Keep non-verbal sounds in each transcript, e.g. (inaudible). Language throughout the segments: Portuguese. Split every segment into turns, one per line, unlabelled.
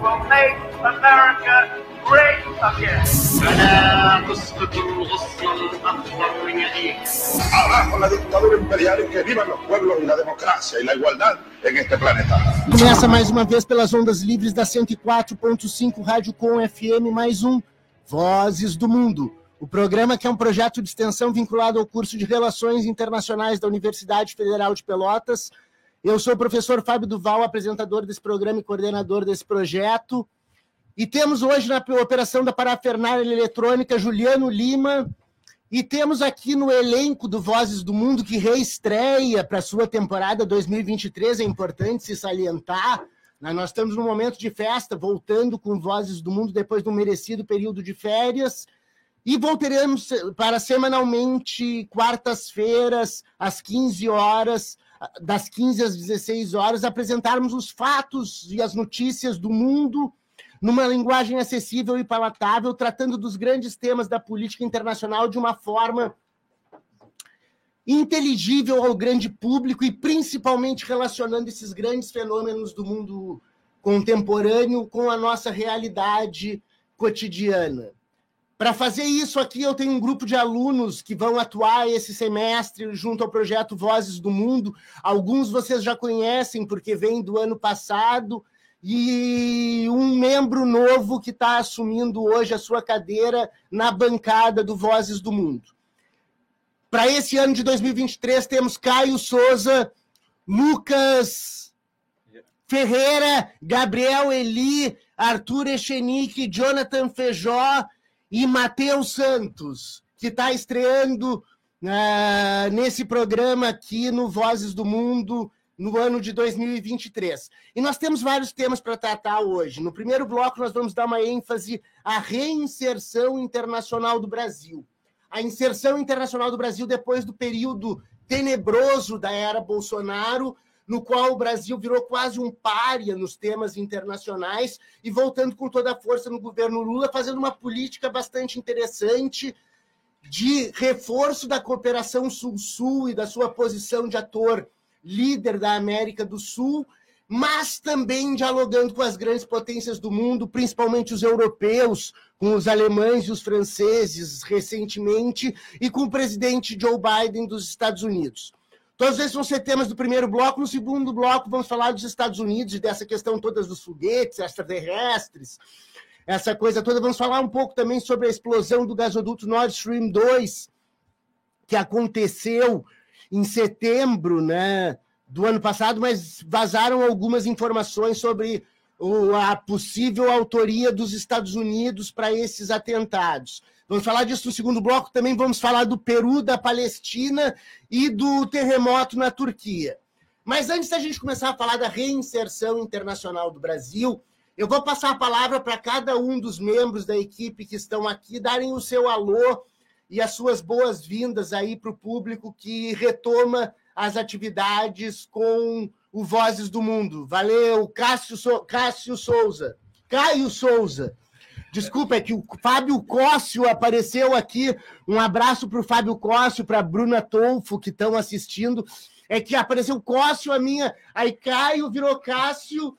will make America great again.
Abajo la dictadura imperial que vivan los pueblos y la democracia y la igualdad.
Começa mais uma vez pelas ondas livres da 104.5 Rádio Com FM, mais um Vozes do Mundo. O programa que é um projeto de extensão vinculado ao curso de Relações Internacionais da Universidade Federal de Pelotas. Eu sou o professor Fábio Duval, apresentador desse programa e coordenador desse projeto. E temos hoje na operação da parafernália eletrônica Juliano Lima. E temos aqui no elenco do Vozes do Mundo, que reestreia para a sua temporada 2023, é importante se salientar. Né? Nós estamos num momento de festa, voltando com Vozes do Mundo depois do merecido período de férias. E voltaremos para semanalmente, quartas-feiras, às 15 horas, das 15 às 16 horas, apresentarmos os fatos e as notícias do mundo numa linguagem acessível e palatável, tratando dos grandes temas da política internacional de uma forma inteligível ao grande público e principalmente relacionando esses grandes fenômenos do mundo contemporâneo com a nossa realidade cotidiana. Para fazer isso aqui, eu tenho um grupo de alunos que vão atuar esse semestre junto ao projeto Vozes do Mundo. Alguns vocês já conhecem, porque vem do ano passado, e um membro novo que está assumindo hoje a sua cadeira na bancada do Vozes do Mundo. Para esse ano de 2023, temos Caio Souza, Lucas Ferreira, Gabriel Eli, Arthur Echenique, Jonathan Feijó e Matheus Santos, que está estreando uh, nesse programa aqui no Vozes do Mundo no ano de 2023. E nós temos vários temas para tratar hoje. No primeiro bloco, nós vamos dar uma ênfase à reinserção internacional do Brasil. A inserção internacional do Brasil depois do período tenebroso da era Bolsonaro, no qual o Brasil virou quase um pária nos temas internacionais e voltando com toda a força no governo Lula, fazendo uma política bastante interessante de reforço da cooperação Sul-Sul e da sua posição de ator líder da América do Sul, mas também dialogando com as grandes potências do mundo, principalmente os europeus, com os alemães e os franceses recentemente, e com o presidente Joe Biden dos Estados Unidos. Todos esses vão ser temas do primeiro bloco. No segundo bloco, vamos falar dos Estados Unidos e dessa questão toda dos foguetes extraterrestres, essa coisa toda. Vamos falar um pouco também sobre a explosão do gasoduto Nord Stream 2, que aconteceu em setembro né, do ano passado, mas vazaram algumas informações sobre a possível autoria dos Estados Unidos para esses atentados. Vamos falar disso no segundo bloco. Também vamos falar do Peru, da Palestina e do terremoto na Turquia. Mas antes da gente começar a falar da reinserção internacional do Brasil, eu vou passar a palavra para cada um dos membros da equipe que estão aqui darem o seu alô e as suas boas-vindas aí para o público que retoma as atividades com o Vozes do Mundo. Valeu, Cássio, so... Cássio Souza. Caio Souza. Desculpa, é que o Fábio Cóssio apareceu aqui. Um abraço para o Fábio Cóssio, para a Bruna Tolfo, que estão assistindo. É que apareceu Cóssio, a minha, aí Caio virou Cássio,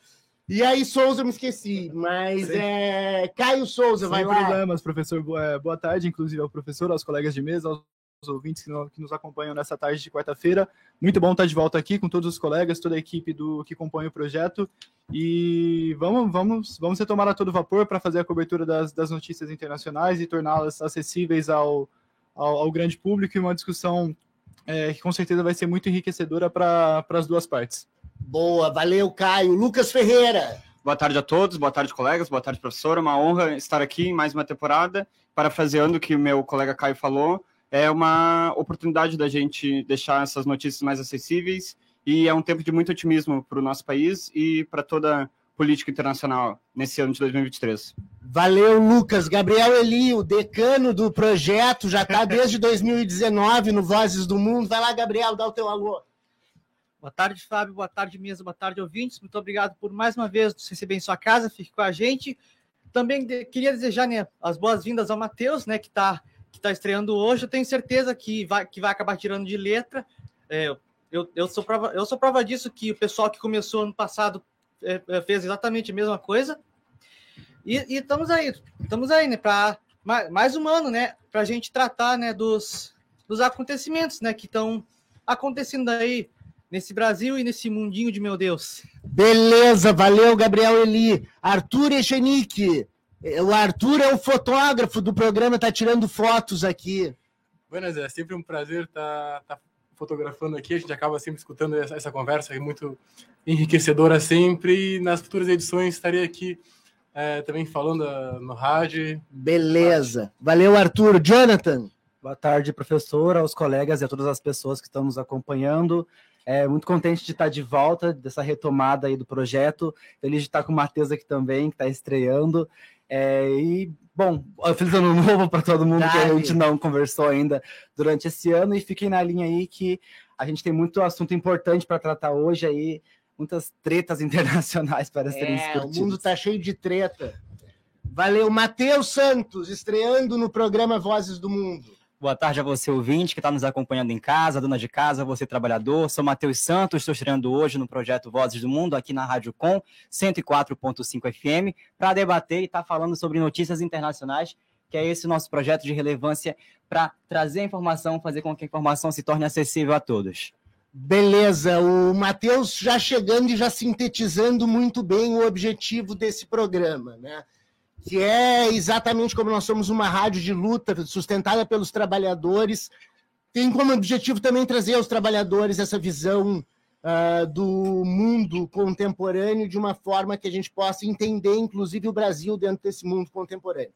e aí Souza eu me esqueci. Mas Sim. é Caio Souza, Sem vai
lá. Sem problemas, professor. Boa, boa tarde, inclusive ao professor, aos colegas de mesa, aos os ouvintes que nos acompanham nessa tarde de quarta-feira. Muito bom estar de volta aqui com todos os colegas, toda a equipe do que compõe o projeto. E vamos, vamos, vamos retomar a todo vapor para fazer a cobertura das, das notícias internacionais e torná-las acessíveis ao, ao, ao, grande público e uma discussão é, que com certeza vai ser muito enriquecedora para as duas partes.
Boa, valeu, Caio. Lucas Ferreira.
Boa tarde a todos, boa tarde, colegas, boa tarde, professora. Uma honra estar aqui em mais uma temporada, parafraseando o que o meu colega Caio falou é uma oportunidade da gente deixar essas notícias mais acessíveis e é um tempo de muito otimismo para o nosso país e para toda a política internacional nesse ano de 2023.
Valeu, Lucas. Gabriel Eli, o decano do projeto, já está (laughs) desde 2019 no Vozes do Mundo. Vai lá, Gabriel, dá o teu alô.
Boa tarde, Fábio. Boa tarde, mesa. Boa tarde, ouvintes. Muito obrigado por mais uma vez nos receber em sua casa. Fique com a gente. Também queria desejar né, as boas-vindas ao Matheus, né, que está que está estreando hoje, eu tenho certeza que vai, que vai acabar tirando de letra. É, eu, eu, sou prova, eu sou prova disso que o pessoal que começou ano passado é, é, fez exatamente a mesma coisa. E, e estamos aí, estamos aí, né? Para mais, mais um ano, né? Para a gente tratar, né? Dos, dos acontecimentos, né? Que estão acontecendo aí nesse Brasil e nesse mundinho de meu Deus.
Beleza, valeu, Gabriel Eli. Arthur Echenique. O Arthur é o fotógrafo do programa, tá tirando fotos aqui.
Buenas, é sempre um prazer estar tá, tá fotografando aqui. A gente acaba sempre escutando essa, essa conversa, é muito enriquecedora sempre. E nas futuras edições estarei aqui é, também falando uh, no rádio.
Beleza. Valeu, Arthur. Jonathan.
Boa tarde, professor, aos colegas e a todas as pessoas que estão nos acompanhando. É, muito contente de estar de volta dessa retomada aí do projeto. Feliz de estar com o Matheus aqui também, que está estreando. É, e, bom, feliz ano novo para todo mundo que a gente não conversou ainda durante esse ano. E fiquem na linha aí que a gente tem muito assunto importante para tratar hoje aí, muitas tretas (laughs) internacionais para serem é, discutidas.
O mundo está cheio de treta. Valeu, Matheus Santos, estreando no programa Vozes do Mundo.
Boa tarde a você, ouvinte, que está nos acompanhando em casa, dona de casa, você trabalhador. Sou Matheus Santos, estou estreando hoje no projeto Vozes do Mundo, aqui na Rádio Com 104.5 FM, para debater e estar tá falando sobre notícias internacionais, que é esse nosso projeto de relevância para trazer informação, fazer com que a informação se torne acessível a todos.
Beleza, o Matheus já chegando e já sintetizando muito bem o objetivo desse programa, né? Que é exatamente como nós somos uma rádio de luta sustentada pelos trabalhadores, tem como objetivo também trazer aos trabalhadores essa visão uh, do mundo contemporâneo de uma forma que a gente possa entender, inclusive, o Brasil dentro desse mundo contemporâneo.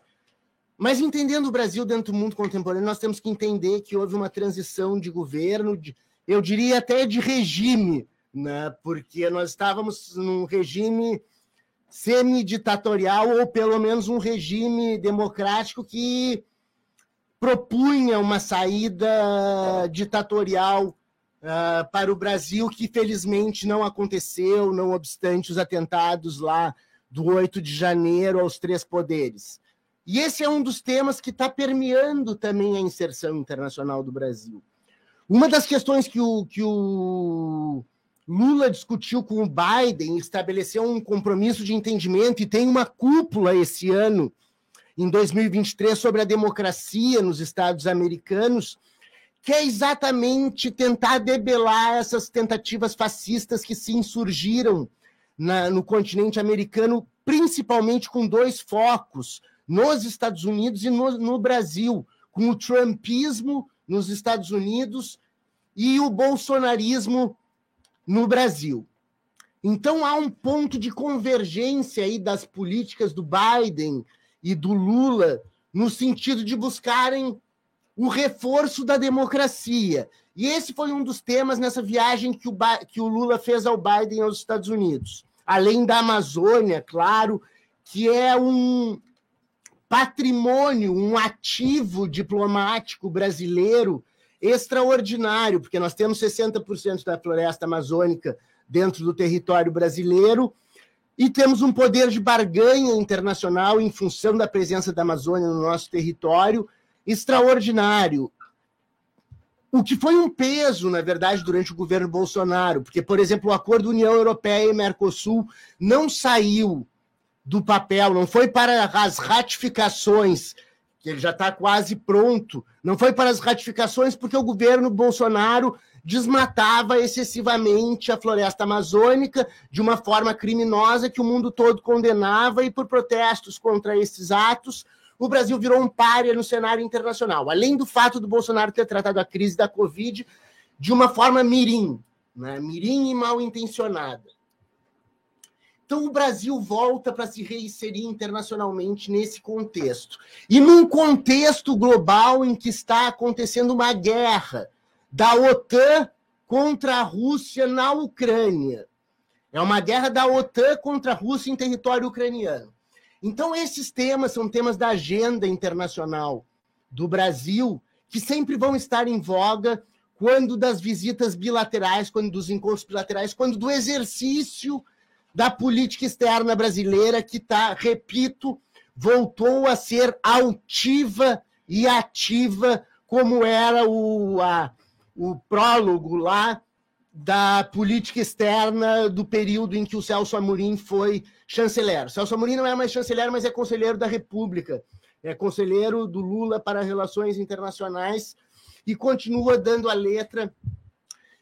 Mas entendendo o Brasil dentro do mundo contemporâneo, nós temos que entender que houve uma transição de governo, de, eu diria até de regime, né? porque nós estávamos num regime semi-ditatorial ou pelo menos um regime democrático que propunha uma saída ditatorial uh, para o Brasil, que felizmente não aconteceu, não obstante os atentados lá do 8 de janeiro aos três poderes. E esse é um dos temas que está permeando também a inserção internacional do Brasil. Uma das questões que o, que o Lula discutiu com o Biden, estabeleceu um compromisso de entendimento e tem uma cúpula esse ano, em 2023, sobre a democracia nos Estados americanos, que é exatamente tentar debelar essas tentativas fascistas que se insurgiram na, no continente americano, principalmente com dois focos, nos Estados Unidos e no, no Brasil, com o trumpismo nos Estados Unidos e o bolsonarismo no Brasil. Então há um ponto de convergência aí das políticas do Biden e do Lula no sentido de buscarem o reforço da democracia. E esse foi um dos temas nessa viagem que o, que o Lula fez ao Biden aos Estados Unidos. Além da Amazônia, claro, que é um patrimônio, um ativo diplomático brasileiro extraordinário, porque nós temos 60% da floresta amazônica dentro do território brasileiro e temos um poder de barganha internacional em função da presença da Amazônia no nosso território extraordinário. O que foi um peso, na verdade, durante o governo Bolsonaro, porque, por exemplo, o acordo União Europeia e Mercosul não saiu do papel, não foi para as ratificações que ele já está quase pronto. Não foi para as ratificações, porque o governo Bolsonaro desmatava excessivamente a floresta amazônica de uma forma criminosa que o mundo todo condenava, e por protestos contra esses atos, o Brasil virou um párea no cenário internacional. Além do fato do Bolsonaro ter tratado a crise da Covid de uma forma mirim, né? mirim e mal intencionada. Então, o Brasil volta para se reinserir internacionalmente nesse contexto. E num contexto global em que está acontecendo uma guerra da OTAN contra a Rússia na Ucrânia. É uma guerra da OTAN contra a Rússia em território ucraniano. Então, esses temas são temas da agenda internacional do Brasil, que sempre vão estar em voga quando das visitas bilaterais, quando dos encontros bilaterais, quando do exercício da política externa brasileira, que está, repito, voltou a ser altiva e ativa, como era o, a, o prólogo lá da política externa do período em que o Celso Amorim foi chanceler. Celso Amorim não é mais chanceler, mas é conselheiro da República. É conselheiro do Lula para relações internacionais e continua dando a letra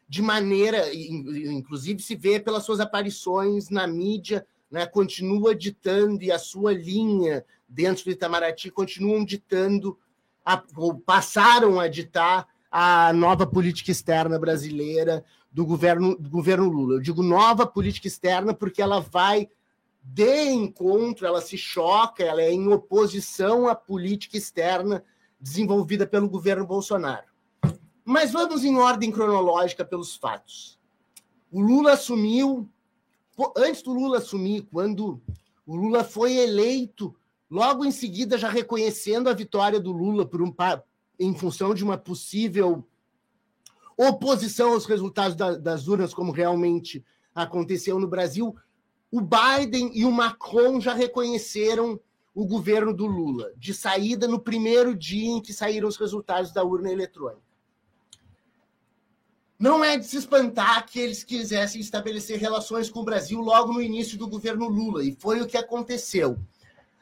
de maneira, inclusive se vê pelas suas aparições na mídia, né, continua ditando e a sua linha dentro do Itamaraty continuam ditando, a, ou passaram a ditar a nova política externa brasileira do governo, do governo Lula. Eu digo nova política externa porque ela vai de encontro, ela se choca, ela é em oposição à política externa desenvolvida pelo governo Bolsonaro. Mas vamos em ordem cronológica pelos fatos. O Lula assumiu, antes do Lula assumir, quando o Lula foi eleito, logo em seguida já reconhecendo a vitória do Lula por um, em função de uma possível oposição aos resultados da, das urnas, como realmente aconteceu no Brasil, o Biden e o Macron já reconheceram o governo do Lula, de saída no primeiro dia em que saíram os resultados da urna eletrônica. Não é de se espantar que eles quisessem estabelecer relações com o Brasil logo no início do governo Lula, e foi o que aconteceu.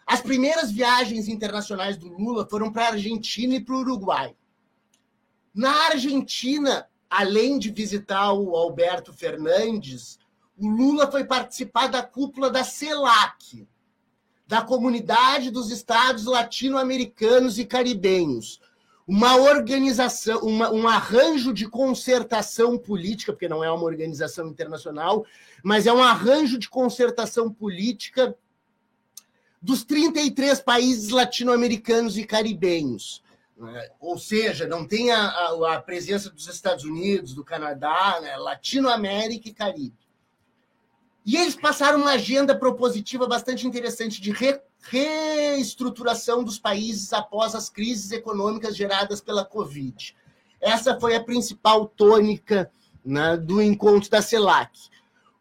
As primeiras viagens internacionais do Lula foram para a Argentina e para o Uruguai. Na Argentina, além de visitar o Alberto Fernandes, o Lula foi participar da cúpula da CELAC, da Comunidade dos Estados Latino-Americanos e Caribenhos, uma organização, uma, um arranjo de concertação política, porque não é uma organização internacional, mas é um arranjo de concertação política dos 33 países latino-americanos e caribenhos. Né? Ou seja, não tem a, a, a, presença dos Estados Unidos, do Canadá, né? Latinoamérica e Caribe. E eles passaram uma agenda propositiva bastante interessante de re, reestruturação dos países após as crises econômicas geradas pela Covid. Essa foi a principal tônica né, do encontro da CELAC.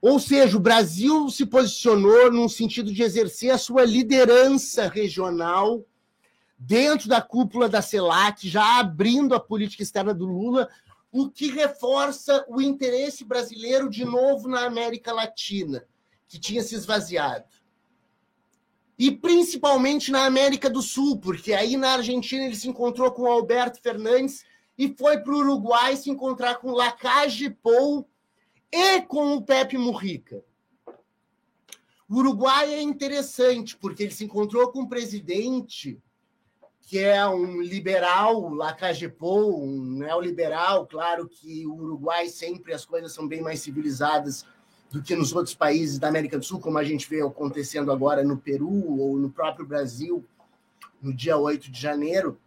Ou seja, o Brasil se posicionou num sentido de exercer a sua liderança regional dentro da cúpula da CELAC, já abrindo a política externa do Lula, o que reforça o interesse brasileiro de novo na América Latina, que tinha se esvaziado. E principalmente na América do Sul, porque aí na Argentina ele se encontrou com o Alberto Fernandes e foi para o Uruguai se encontrar com Lacage Pou e com o Pepe Mujica. O Uruguai é interessante, porque ele se encontrou com um presidente que é um liberal, Lacagepou, um neoliberal. Claro que o Uruguai sempre as coisas são bem mais civilizadas do que nos outros países da América do Sul, como a gente vê acontecendo agora no Peru ou no próprio Brasil, no dia 8 de janeiro.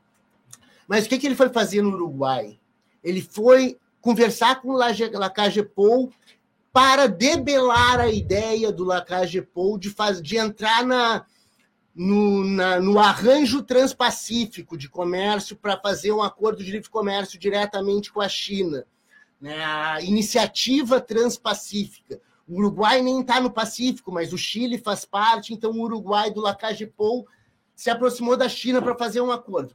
Mas o que, que ele foi fazer no Uruguai? Ele foi conversar com o Lacagepou para debelar a ideia do Lacagepou de, de entrar na, no, na, no arranjo transpacífico de comércio para fazer um acordo de livre comércio diretamente com a China. Né? A iniciativa transpacífica. O Uruguai nem está no Pacífico, mas o Chile faz parte, então o Uruguai do Lacagepou se aproximou da China para fazer um acordo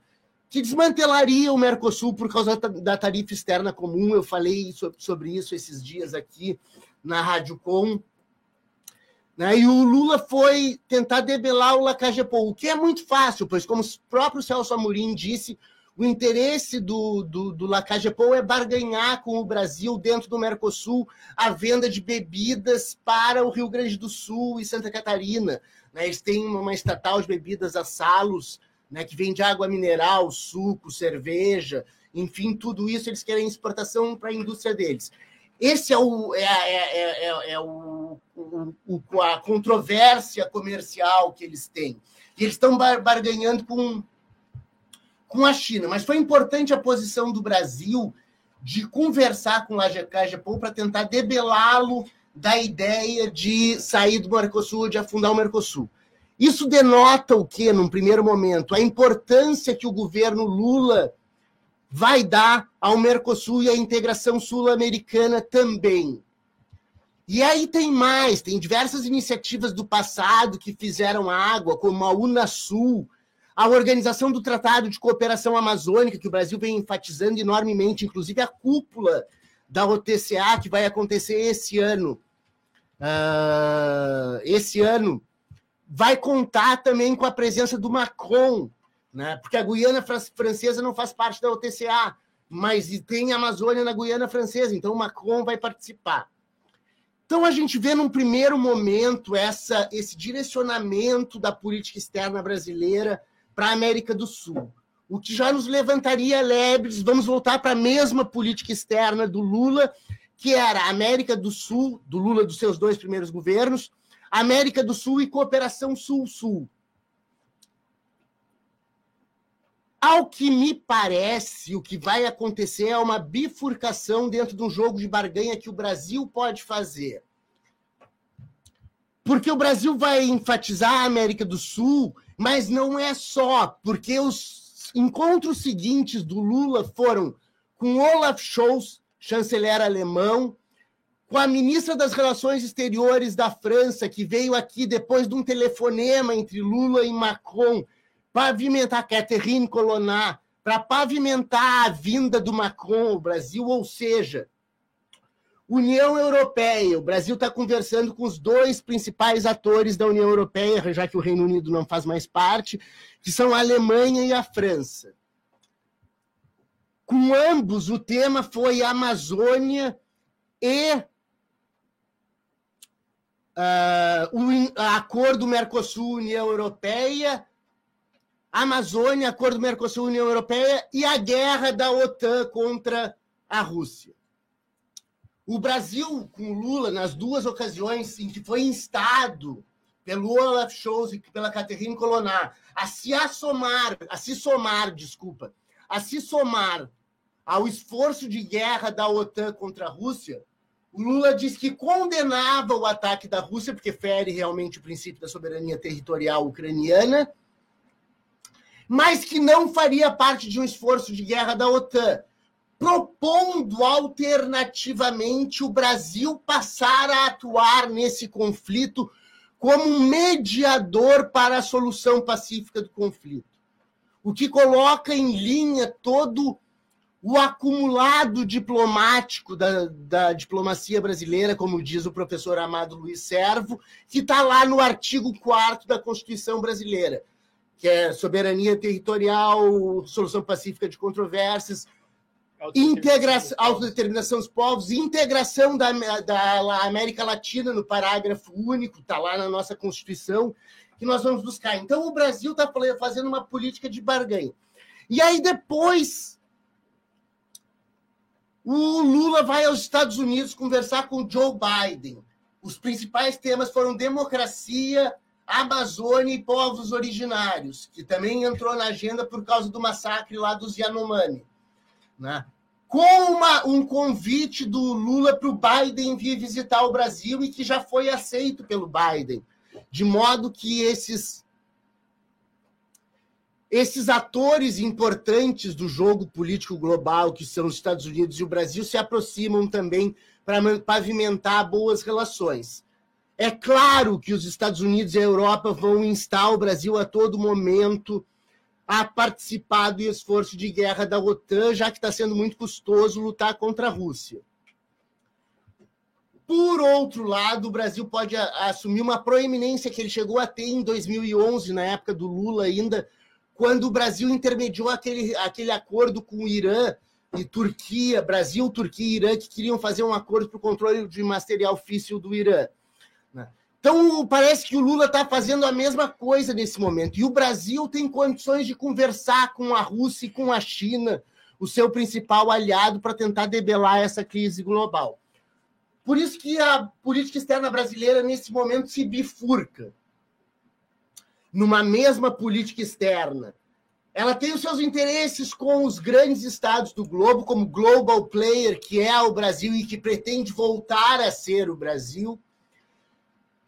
que desmantelaria o Mercosul por causa da tarifa externa comum. Eu falei sobre isso esses dias aqui na Rádio Com. Né? E o Lula foi tentar debelar o Lacagepou, o que é muito fácil, pois, como o próprio Celso Amorim disse, o interesse do, do, do Lacagepou é barganhar com o Brasil dentro do Mercosul a venda de bebidas para o Rio Grande do Sul e Santa Catarina. Né? Eles têm uma estatal de bebidas a salos né, que vende água mineral, suco, cerveja, enfim, tudo isso eles querem exportação para a indústria deles. Esse é, o, é, é, é, é o, o, a controvérsia comercial que eles têm. E eles estão barganhando com, com a China. Mas foi importante a posição do Brasil de conversar com o Lajecajepou para tentar debelá-lo da ideia de sair do Mercosul, de afundar o Mercosul. Isso denota o que, num primeiro momento? A importância que o governo Lula vai dar ao Mercosul e à integração sul-americana também. E aí tem mais, tem diversas iniciativas do passado que fizeram água, como a Unasul, a Organização do Tratado de Cooperação Amazônica, que o Brasil vem enfatizando enormemente, inclusive a cúpula da OTCA, que vai acontecer esse ano. Uh, esse ano, vai contar também com a presença do Macron, né? porque a Guiana Francesa não faz parte da OTCA, mas tem Amazônia na Guiana Francesa, então o Macron vai participar. Então a gente vê num primeiro momento essa, esse direcionamento da política externa brasileira para a América do Sul, o que já nos levantaria lebres. Vamos voltar para a mesma política externa do Lula, que era a América do Sul, do Lula dos seus dois primeiros governos, América do Sul e cooperação Sul-Sul. Ao que me parece, o que vai acontecer é uma bifurcação dentro de um jogo de barganha que o Brasil pode fazer. Porque o Brasil vai enfatizar a América do Sul, mas não é só, porque os encontros seguintes do Lula foram com Olaf Scholz, chanceler alemão, com a ministra das Relações Exteriores da França, que veio aqui depois de um telefonema entre Lula e Macron pavimentar Catherine Colonna, para pavimentar a vinda do Macron ao Brasil, ou seja, União Europeia. O Brasil está conversando com os dois principais atores da União Europeia, já que o Reino Unido não faz mais parte, que são a Alemanha e a França. Com ambos, o tema foi Amazônia e uh, o acordo Mercosul-União Europeia Amazônia, acordo Mercosul-União Europeia e a guerra da OTAN contra a Rússia. O Brasil, com Lula, nas duas ocasiões em que foi instado pelo Olaf Scholz e pela Catherine Colonna a se assomar, a se somar, desculpa, a se somar ao esforço de guerra da OTAN contra a Rússia, o Lula disse que condenava o ataque da Rússia, porque fere realmente o princípio da soberania territorial ucraniana, mas que não faria parte de um esforço de guerra da OTAN, propondo alternativamente o Brasil passar a atuar nesse conflito como mediador para a solução pacífica do conflito. O que coloca em linha todo o acumulado diplomático da, da diplomacia brasileira, como diz o professor Amado Luiz Servo, que está lá no artigo 4 da Constituição brasileira que é soberania territorial, solução pacífica de controvérsias, integração, autodeterminação dos povos, integração da, da América Latina no parágrafo único, está lá na nossa Constituição, que nós vamos buscar. Então, o Brasil está fazendo uma política de barganha. E aí, depois, o Lula vai aos Estados Unidos conversar com o Joe Biden. Os principais temas foram democracia, Amazônia e povos originários, que também entrou na agenda por causa do massacre lá dos Yanomami. Né? Com uma, um convite do Lula para o Biden vir visitar o Brasil e que já foi aceito pelo Biden. De modo que esses, esses atores importantes do jogo político global, que são os Estados Unidos e o Brasil, se aproximam também para pavimentar boas relações. É claro que os Estados Unidos e a Europa vão instar o Brasil a todo momento a participar do esforço de guerra da OTAN, já que está sendo muito custoso lutar contra a Rússia. Por outro lado, o Brasil pode assumir uma proeminência que ele chegou a ter em 2011, na época do Lula ainda, quando o Brasil intermediou aquele, aquele acordo com o Irã e Turquia, Brasil, Turquia e Irã, que queriam fazer um acordo para o controle de material físsil do Irã. Então, parece que o Lula está fazendo a mesma coisa nesse momento. E o Brasil tem condições de conversar com a Rússia e com a China, o seu principal aliado, para tentar debelar essa crise global. Por isso que a política externa brasileira, nesse momento, se bifurca numa mesma política externa. Ela tem os seus interesses com os grandes estados do globo, como global player, que é o Brasil e que pretende voltar a ser o Brasil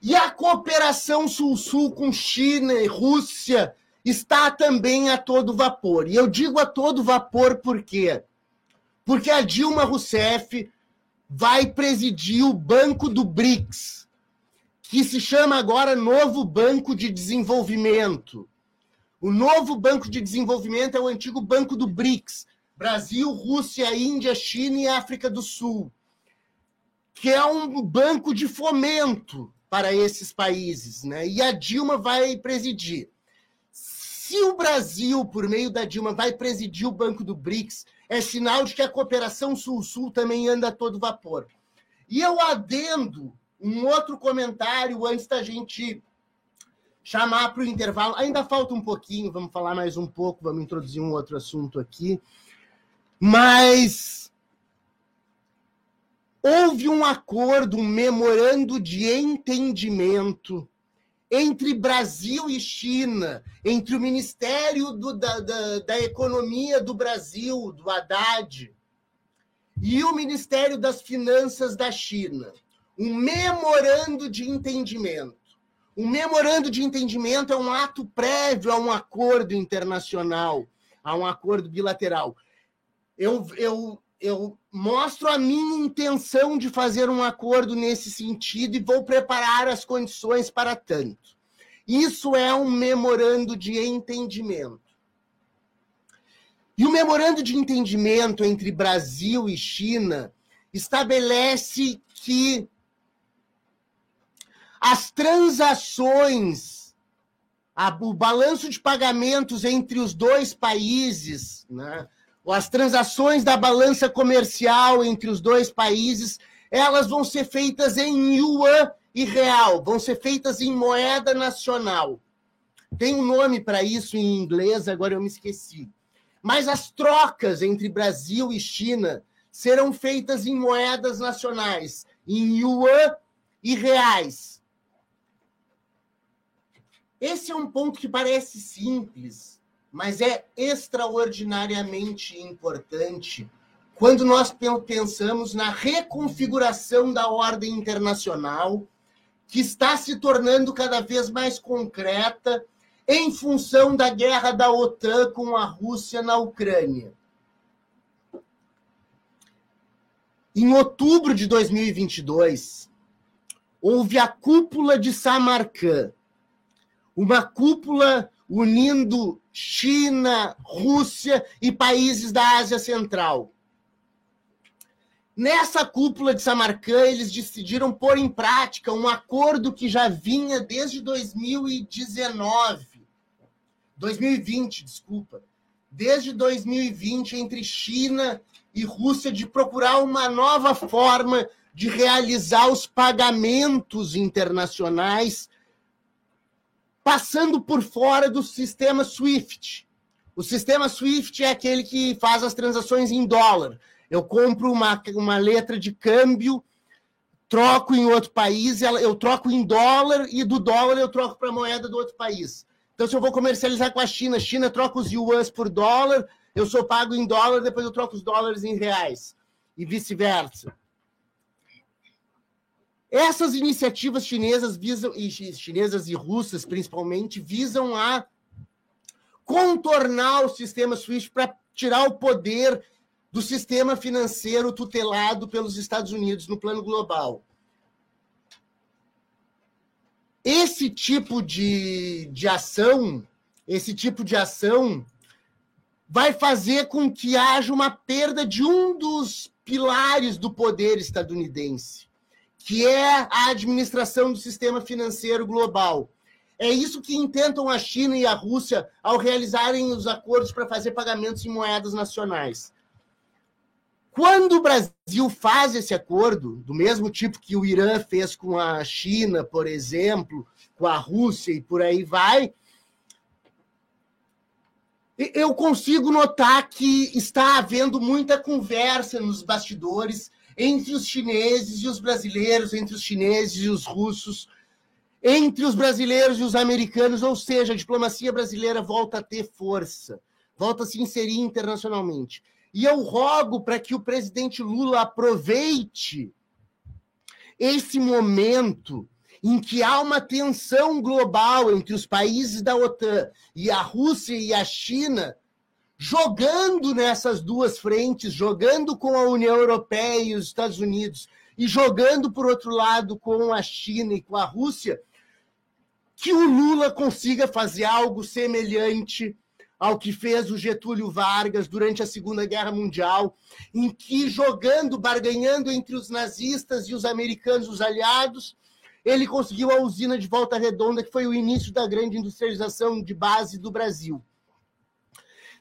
e a cooperação Sul-Sul com China e Rússia está também a todo vapor. E eu digo a todo vapor por quê? Porque a Dilma Rousseff vai presidir o Banco do BRICS, que se chama agora Novo Banco de Desenvolvimento. O novo Banco de Desenvolvimento é o antigo Banco do BRICS, Brasil, Rússia, Índia, China e África do Sul, que é um banco de fomento para esses países, né? E a Dilma vai presidir. Se o Brasil, por meio da Dilma, vai presidir o Banco do BRICS, é sinal de que a cooperação Sul-Sul também anda a todo vapor. E eu adendo um outro comentário antes da gente chamar para o intervalo. Ainda falta um pouquinho, vamos falar mais um pouco, vamos introduzir um outro assunto aqui. Mas houve um acordo, um memorando de entendimento entre Brasil e China, entre o Ministério do, da, da, da Economia do Brasil, do Haddad, e o Ministério das Finanças da China. Um memorando de entendimento. Um memorando de entendimento é um ato prévio a um acordo internacional, a um acordo bilateral. Eu, eu, eu mostro a minha intenção de fazer um acordo nesse sentido e vou preparar as condições para tanto. Isso é um memorando de entendimento. E o memorando de entendimento entre Brasil e China estabelece que as transações, o balanço de pagamentos entre os dois países, né, as transações da balança comercial entre os dois países, elas vão ser feitas em yuan e real, vão ser feitas em moeda nacional. Tem um nome para isso em inglês, agora eu me esqueci. Mas as trocas entre Brasil e China serão feitas em moedas nacionais, em yuan e reais. Esse é um ponto que parece simples, mas é extraordinariamente importante quando nós pensamos na reconfiguração da ordem internacional, que está se tornando cada vez mais concreta em função da guerra da OTAN com a Rússia na Ucrânia. Em outubro de 2022, houve a cúpula de Samarcã, uma cúpula unindo China, Rússia e países da Ásia Central. Nessa cúpula de Samarcã, eles decidiram pôr em prática um acordo que já vinha desde 2019. 2020, desculpa. Desde 2020, entre China e Rússia, de procurar uma nova forma de realizar os pagamentos internacionais passando por fora do sistema SWIFT. O sistema SWIFT é aquele que faz as transações em dólar. Eu compro uma, uma letra de câmbio, troco em outro país, eu troco em dólar e do dólar eu troco para a moeda do outro país. Então, se eu vou comercializar com a China, China troca os yuans por dólar, eu sou pago em dólar, depois eu troco os dólares em reais. E vice-versa. Essas iniciativas chinesas visam, e chinesas e russas principalmente, visam a contornar o sistema SWIFT para tirar o poder do sistema financeiro tutelado pelos Estados Unidos no plano global. Esse tipo de, de ação, esse tipo de ação vai fazer com que haja uma perda de um dos pilares do poder estadunidense que é a administração do sistema financeiro global. É isso que intentam a China e a Rússia ao realizarem os acordos para fazer pagamentos em moedas nacionais. Quando o Brasil faz esse acordo, do mesmo tipo que o Irã fez com a China, por exemplo, com a Rússia e por aí vai, eu consigo notar que está havendo muita conversa nos bastidores entre os chineses e os brasileiros, entre os chineses e os russos, entre os brasileiros e os americanos, ou seja, a diplomacia brasileira volta a ter força, volta a se inserir internacionalmente. E eu rogo para que o presidente Lula aproveite esse momento em que há uma tensão global entre os países da OTAN e a Rússia e a China jogando nessas duas frentes, jogando com a União Europeia e os Estados Unidos, e jogando, por outro lado, com a China e com a Rússia, que o Lula consiga fazer algo semelhante ao que fez o Getúlio Vargas durante a Segunda Guerra Mundial, em que, jogando, barganhando entre os nazistas e os americanos, os aliados, ele conseguiu a usina de Volta Redonda, que foi o início da grande industrialização de base do Brasil.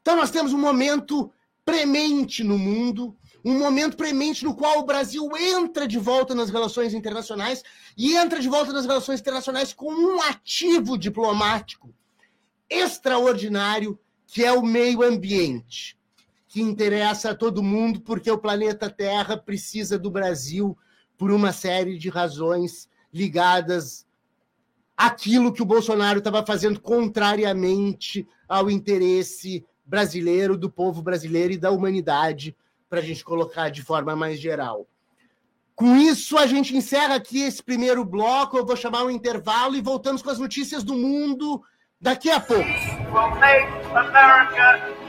Então, nós temos um momento premente no mundo, um momento premente no qual o Brasil entra de volta nas relações internacionais e entra de volta nas relações internacionais com um ativo diplomático extraordinário, que é o meio ambiente, que interessa a todo mundo, porque o planeta Terra precisa do Brasil por uma série de razões ligadas àquilo que o Bolsonaro estava fazendo contrariamente ao interesse brasileiro, do povo brasileiro e da humanidade, para a gente colocar de forma mais geral. Com isso, a gente encerra aqui esse primeiro bloco. Eu vou chamar um intervalo e voltamos com as notícias do mundo daqui a pouco.
will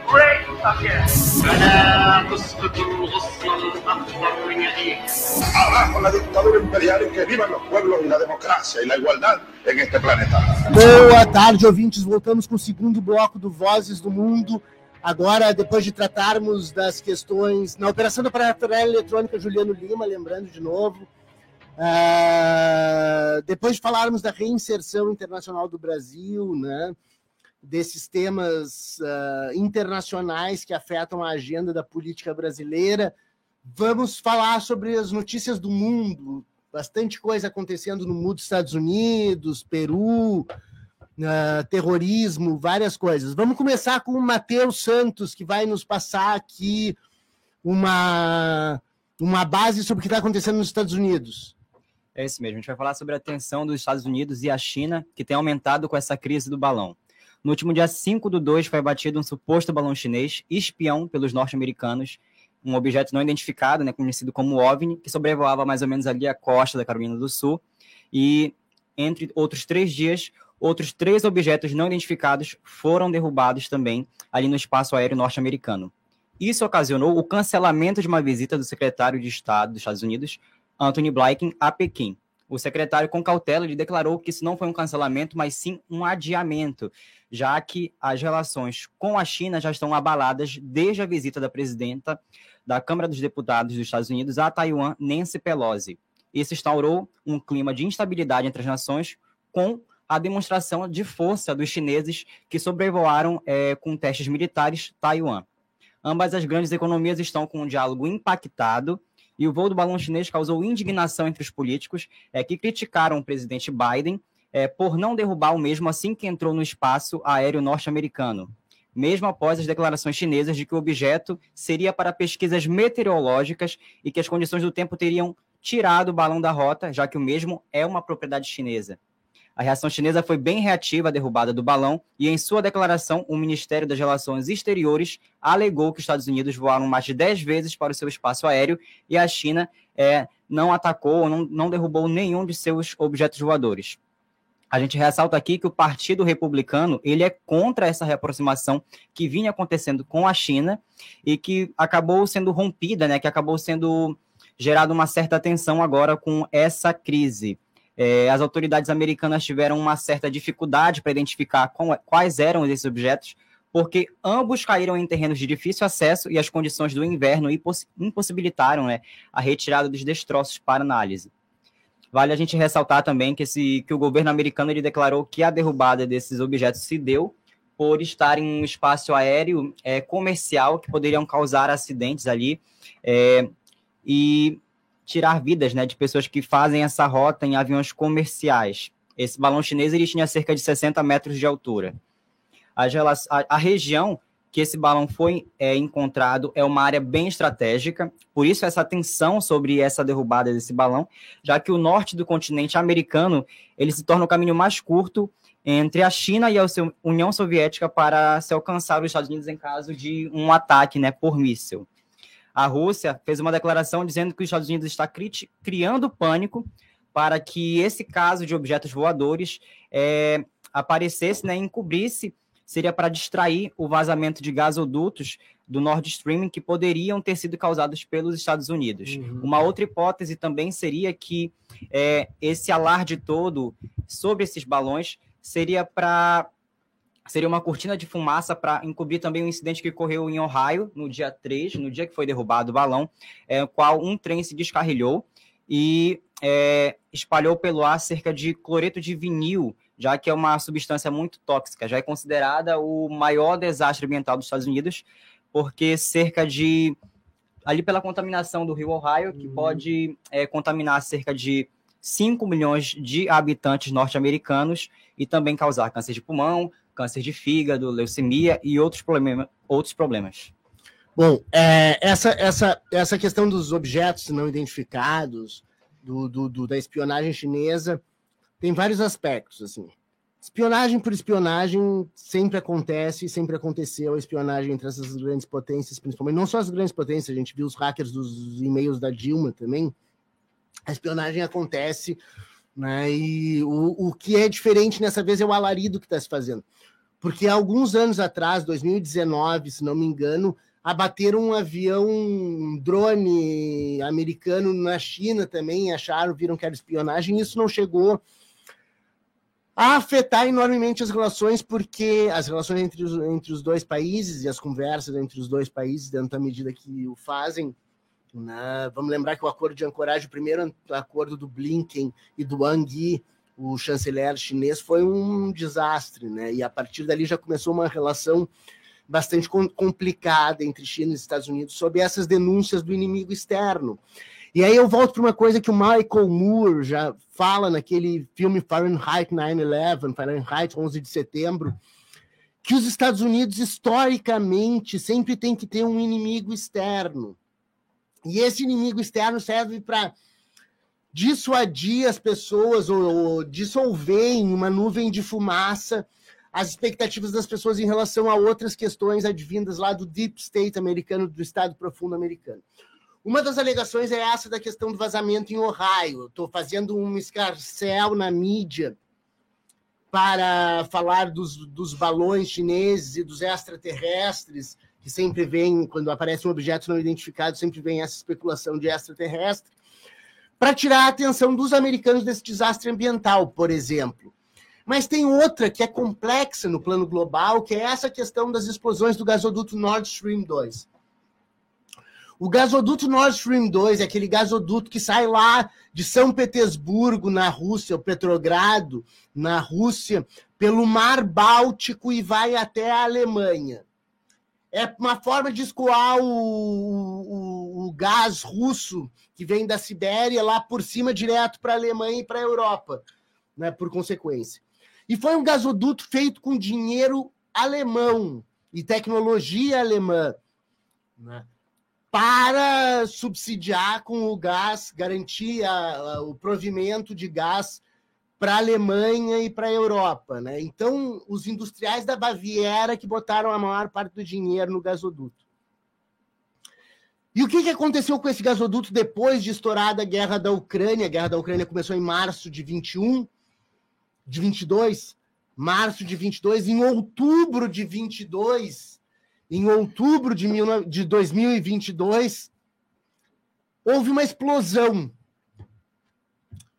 Boa tarde, ouvintes. Voltamos com o segundo bloco do Vozes do Mundo. Agora, depois de tratarmos das questões na operação da parafernália eletrônica Juliano Lima, lembrando de novo, uh, depois de falarmos da reinserção internacional do Brasil, né? Desses temas ah, internacionais que afetam a agenda da política brasileira, vamos falar sobre as notícias do mundo. Bastante coisa acontecendo no mundo dos Estados Unidos, Peru, ah, terrorismo, várias coisas. Vamos começar com o Matheus Santos, que vai nos passar aqui uma, uma base sobre o que está acontecendo nos Estados Unidos.
É isso mesmo. A gente vai falar sobre a tensão dos Estados Unidos e a China, que tem aumentado com essa crise do balão. No último dia 5 do 2 foi abatido um suposto balão chinês, espião pelos norte-americanos, um objeto não identificado, né, conhecido como OVNI, que sobrevoava mais ou menos ali a costa da Carolina do Sul. E entre outros três dias, outros três objetos não identificados foram derrubados também ali no espaço aéreo norte-americano. Isso ocasionou o cancelamento de uma visita do secretário de Estado dos Estados Unidos, Anthony Blinken, a Pequim. O secretário, com cautela, declarou que isso não foi um cancelamento, mas sim um adiamento, já que as relações com a China já estão abaladas desde a visita da presidenta da Câmara dos Deputados dos Estados Unidos a Taiwan, Nancy Pelosi. Isso instaurou um clima de instabilidade entre as nações, com a demonstração de força dos chineses que sobrevoaram é, com testes militares Taiwan. Ambas as grandes economias estão com um diálogo impactado e o voo do balão chinês causou indignação entre os políticos é, que criticaram o presidente Biden é, por não derrubar o mesmo assim que entrou no espaço aéreo norte-americano, mesmo após as declarações chinesas de que o objeto seria para pesquisas meteorológicas e que as condições do tempo teriam tirado o balão da rota, já que o mesmo é uma propriedade chinesa. A reação chinesa foi bem reativa à derrubada do balão e, em sua declaração, o Ministério das Relações Exteriores alegou que os Estados Unidos voaram mais de 10 vezes para o seu espaço aéreo e a China é, não atacou, não, não derrubou nenhum de seus objetos voadores. A gente ressalta aqui que o Partido Republicano ele é contra essa reaproximação que vinha acontecendo com a China e que acabou sendo rompida, né, que acabou sendo gerado uma certa tensão agora com essa crise. É, as autoridades americanas tiveram uma certa dificuldade para identificar quais eram esses objetos, porque ambos caíram em terrenos de difícil acesso e as condições do inverno impossibilitaram né, a retirada dos destroços para análise. Vale a gente ressaltar também que, esse, que o governo americano ele declarou que a derrubada desses objetos se deu por estar em um espaço aéreo é, comercial que poderiam causar acidentes ali é, e tirar vidas né, de pessoas que fazem essa rota em aviões comerciais. Esse balão chinês ele tinha cerca de 60 metros de altura. A, a, a região que esse balão foi é, encontrado é uma área bem estratégica, por isso essa tensão sobre essa derrubada desse balão, já que o norte do continente americano ele se torna o caminho mais curto entre a China e a União Soviética para se alcançar os Estados Unidos em caso de um ataque né, por míssil. A Rússia fez uma declaração dizendo que os Estados Unidos está cri criando pânico para que esse caso de objetos voadores é, aparecesse né, e encobrisse seria para distrair o vazamento de gasodutos do Nord Stream que poderiam ter sido causados pelos Estados Unidos. Uhum. Uma outra hipótese também seria que é, esse alarde todo sobre esses balões seria para seria uma cortina de fumaça para encobrir também um incidente que ocorreu em Ohio no dia 3, no dia que foi derrubado o balão, é, qual um trem se descarrilhou e é, espalhou pelo ar cerca de cloreto de vinil, já que é uma substância muito tóxica, já é considerada o maior desastre ambiental dos Estados Unidos, porque cerca de ali pela contaminação do rio Ohio, que uhum. pode é, contaminar cerca de 5 milhões de habitantes norte-americanos e também causar câncer de pulmão, câncer de fígado, leucemia e outros, problema, outros problemas.
Bom, é, essa, essa, essa questão dos objetos não identificados, do, do, do, da espionagem chinesa, tem vários aspectos. Assim. Espionagem por espionagem sempre acontece, sempre aconteceu a espionagem entre essas grandes potências, principalmente. Não só as grandes potências, a gente viu os hackers dos e-mails da Dilma também. A espionagem acontece, né? E o, o que é diferente nessa vez é o alarido que está se fazendo. Porque alguns anos atrás, 2019, se não me engano, abateram um avião, um drone americano na China também, acharam, viram que era espionagem, isso não chegou a afetar enormemente as relações, porque as relações entre os, entre os dois países e as conversas entre os dois países, dentro da medida que o fazem. Né? Vamos lembrar que o acordo de ancoragem, o primeiro acordo do Blinken e do Wang Yi, o chanceler chinês, foi um desastre, né? E a partir dali já começou uma relação bastante complicada entre China e Estados Unidos sobre essas denúncias do inimigo externo. E aí eu volto para uma coisa que o Michael Moore já fala naquele filme Fahrenheit 9/11, Fahrenheit 11 de setembro, que os Estados Unidos historicamente sempre tem que ter um inimigo externo. E esse inimigo externo serve para dissuadir as pessoas ou, ou dissolver em uma nuvem de fumaça as expectativas das pessoas em relação a outras questões advindas lá do deep state americano, do estado profundo americano. Uma das alegações é essa da questão do vazamento em Ohio. Estou fazendo um escarcel na mídia para falar dos, dos balões chineses e dos extraterrestres, que sempre vem, quando aparece um objeto não identificado, sempre vem essa especulação de extraterrestre, para tirar a atenção dos americanos desse desastre ambiental, por exemplo. Mas tem outra que é complexa no plano global, que é essa questão das explosões do gasoduto Nord Stream 2. O gasoduto Nord Stream 2 é aquele gasoduto que sai lá de São Petersburgo, na Rússia, o Petrogrado, na Rússia, pelo Mar Báltico e vai até a Alemanha. É uma forma de escoar o, o, o gás russo que vem da Sibéria lá por cima, direto para a Alemanha e para a Europa, né, por consequência. E foi um gasoduto feito com dinheiro alemão e tecnologia alemã. Né? para subsidiar com o gás, garantir a, a, o provimento de gás para a Alemanha e para a Europa. Né? Então, os industriais da Baviera que botaram a maior parte do dinheiro no gasoduto. E o que, que aconteceu com esse gasoduto depois de estourada a guerra da Ucrânia? A guerra da Ucrânia começou em março de 21, de 22, março de 22, em outubro de 22, em outubro de, mil, de 2022, houve uma explosão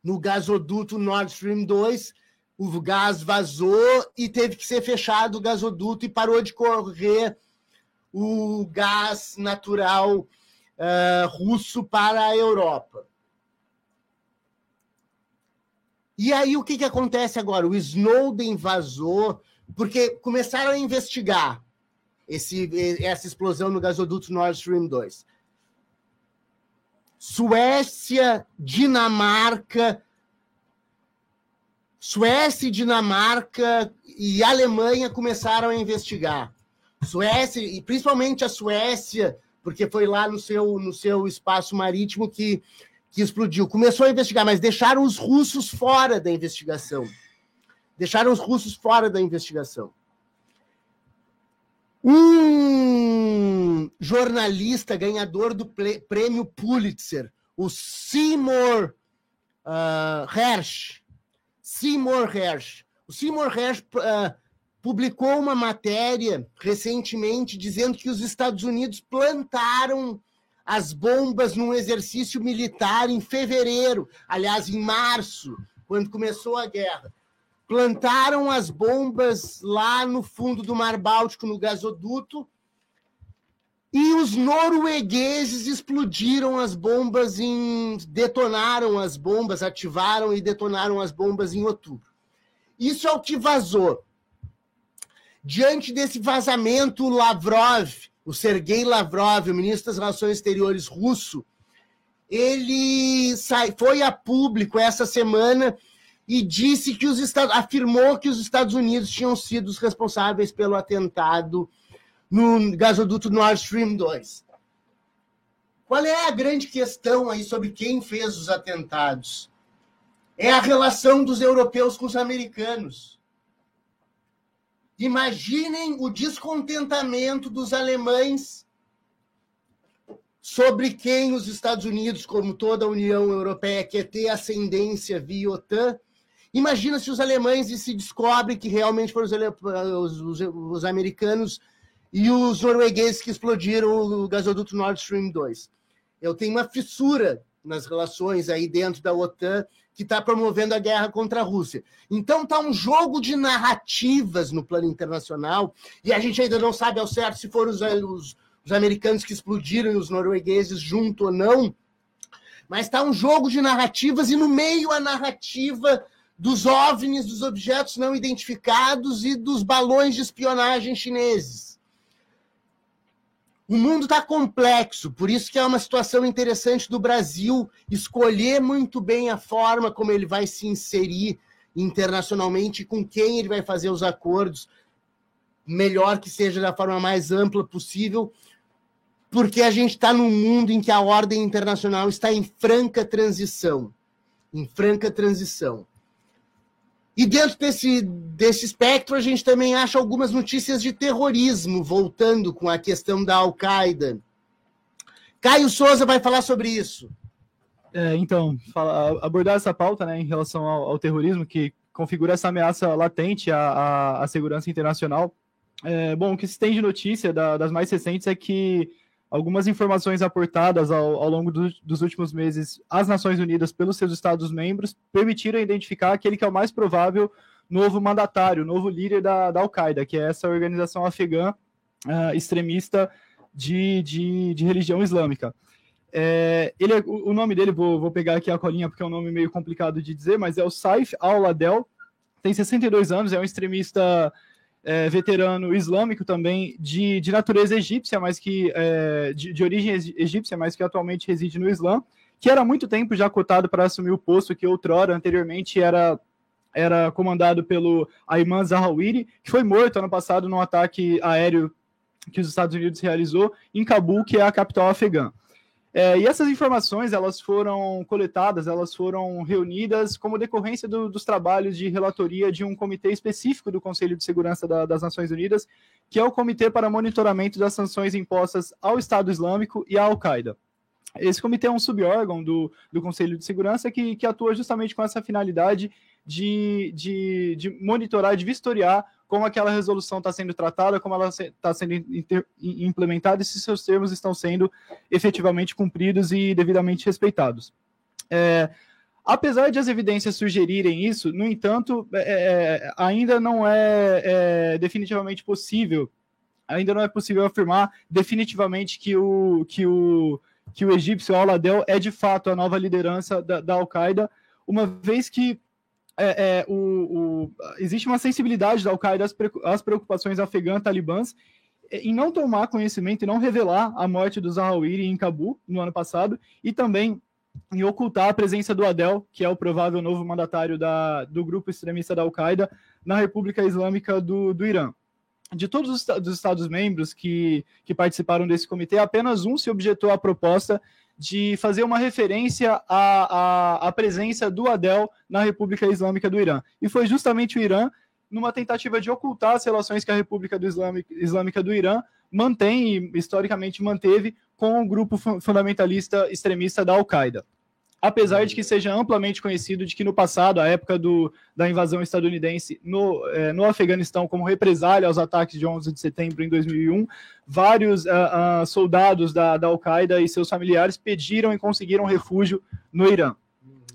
no gasoduto Nord Stream 2. O gás vazou e teve que ser fechado o gasoduto e parou de correr o gás natural uh, russo para a Europa. E aí o que, que acontece agora? O Snowden vazou, porque começaram a investigar esse, essa explosão no gasoduto Nord Stream 2. Suécia, Dinamarca, Suécia, Dinamarca e Alemanha começaram a investigar. Suécia, e principalmente a Suécia, porque foi lá no seu, no seu espaço marítimo que, que explodiu. Começou a investigar, mas deixaram os russos fora da investigação. Deixaram os russos fora da investigação. Um jornalista ganhador do prêmio Pulitzer, o Seymour uh, Hersh. Seymour Hersh. O Seymour Hersh uh, publicou uma matéria recentemente dizendo que os Estados Unidos plantaram as bombas num exercício militar em fevereiro, aliás, em março, quando começou a guerra plantaram as bombas lá no fundo do Mar Báltico, no gasoduto, E os noruegueses explodiram as bombas em. detonaram as bombas, ativaram e detonaram as bombas em outubro. Isso é o que vazou. Diante desse vazamento, Lavrov, o Sergei Lavrov, o ministro das Relações Exteriores russo, ele sai, foi a público essa semana e disse que os Estados afirmou que os Estados Unidos tinham sido os responsáveis pelo atentado no gasoduto Nord Stream 2. Qual é a grande questão aí sobre quem fez os atentados? É a relação dos europeus com os americanos. Imaginem o descontentamento dos alemães sobre quem os Estados Unidos, como toda a União Europeia, quer ter ascendência via OTAN. Imagina se os alemães se descobrem que realmente foram os, os, os americanos e os noruegueses que explodiram o gasoduto Nord Stream 2. Eu tenho uma fissura nas relações aí dentro da OTAN que está promovendo a guerra contra a Rússia. Então está um jogo de narrativas no plano internacional e a gente ainda não sabe ao certo se foram os, os, os americanos que explodiram e os noruegueses junto ou não. Mas está um jogo de narrativas e no meio a narrativa dos OVNIs, dos objetos não identificados e dos balões de espionagem chineses. O mundo está complexo, por isso que é uma situação interessante do Brasil escolher muito bem a forma como ele vai se inserir internacionalmente, com quem ele vai fazer os acordos, melhor que seja da forma mais ampla possível, porque a gente está num mundo em que a ordem internacional está em franca transição. Em franca transição. E dentro desse, desse espectro, a gente também acha algumas notícias de terrorismo, voltando com a questão da Al-Qaeda. Caio Souza vai falar sobre isso.
É, então, fala, abordar essa pauta né, em relação ao, ao, terrorismo, que configura essa ameaça latente à, à, à segurança internacional. É, bom, o que se tem de notícia da, das mais recentes é que algumas informações aportadas ao, ao longo do, dos últimos meses às Nações Unidas pelos seus Estados-membros permitiram identificar aquele que é o mais provável novo mandatário, novo líder da, da Al-Qaeda, que é essa organização afegã uh, extremista de, de, de, religião islâmica. É, ele é, o nome dele, vou, vou pegar aqui a colinha porque é um nome meio complicado de dizer, mas é o Saif al-Adel, tem 62 anos, é um extremista é, veterano islâmico também, de, de natureza egípcia, mas que é, de, de, origem egípcia, mas que atualmente reside no Islã, que era há muito tempo já cotado para assumir o posto que outrora, anteriormente, era, era comandado pelo Ayman Zawahiri, que foi morto ano passado num ataque aéreo que os Estados Unidos realizou em Cabul, que é a capital afegã. É, e essas informações elas foram coletadas, elas foram reunidas como decorrência do, dos trabalhos de relatoria de um comitê específico do Conselho de Segurança da, das Nações Unidas, que é o Comitê para Monitoramento das Sanções Impostas ao Estado Islâmico e à Al-Qaeda. Esse comitê é um subórgão do, do Conselho de Segurança que, que atua justamente com essa finalidade de, de, de monitorar, de vistoriar como aquela resolução está sendo tratada, como ela está sendo implementada e se seus termos estão sendo efetivamente cumpridos e devidamente respeitados. É, apesar de as evidências sugerirem isso, no entanto, é, é ainda não é, é, definitivamente possível, ainda não é possível afirmar definitivamente que o, que o, que o egípcio Al-Adel é de fato a nova liderança da, da Al-Qaeda, uma vez que é, é, o, o, existe uma sensibilidade da Al-Qaeda às, às preocupações afegã-talibãs em não tomar conhecimento e não revelar a morte do Zawahiri em Cabul no ano passado e também em ocultar a presença do Adel, que é o provável novo mandatário da, do grupo extremista da Al-Qaeda na República Islâmica do, do Irã. De todos os, os Estados-membros que, que participaram desse comitê, apenas um se objetou à proposta de fazer uma referência à, à, à, presença do Adel na República Islâmica do Irã. E foi justamente o Irã, numa tentativa de ocultar as relações que a República do Islâmica, Islâmica do Irã mantém e historicamente manteve com o grupo fundamentalista extremista da Al-Qaeda apesar de que seja amplamente conhecido de que no passado, a época do, da invasão estadunidense no, é, no Afeganistão, como represália aos ataques de 11 de setembro em 2001, vários uh, uh, soldados da, da Al-Qaeda e seus familiares pediram e conseguiram refúgio no Irã.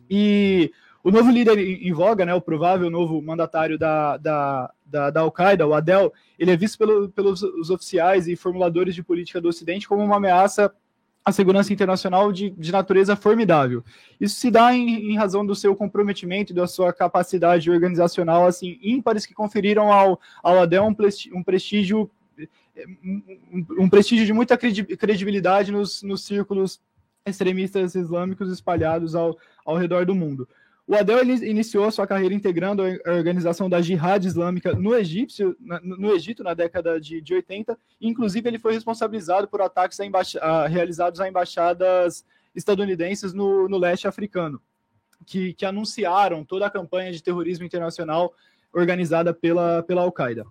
E O novo líder em voga, né, o provável novo mandatário da, da, da, da Al-Qaeda, o Adel, ele é visto pelo, pelos os oficiais e formuladores de política do Ocidente como uma ameaça à segurança internacional de, de natureza formidável. Isso se dá em, em, razão do seu comprometimento e da sua capacidade organizacional assim ímpares que conferiram ao, ao Adel um, um prestígio um, um, prestígio de muita credibilidade nos, nos círculos extremistas islâmicos espalhados ao, ao redor do mundo. O Adel iniciou sua carreira integrando a organização da Jihad Islâmica no, Egípcio, no Egito na década de, de 80. Inclusive, ele foi responsabilizado por ataques a a, realizados a embaixadas estadunidenses no, no leste africano, que, que, anunciaram toda a campanha de terrorismo internacional organizada pela, pela Al-Qaeda.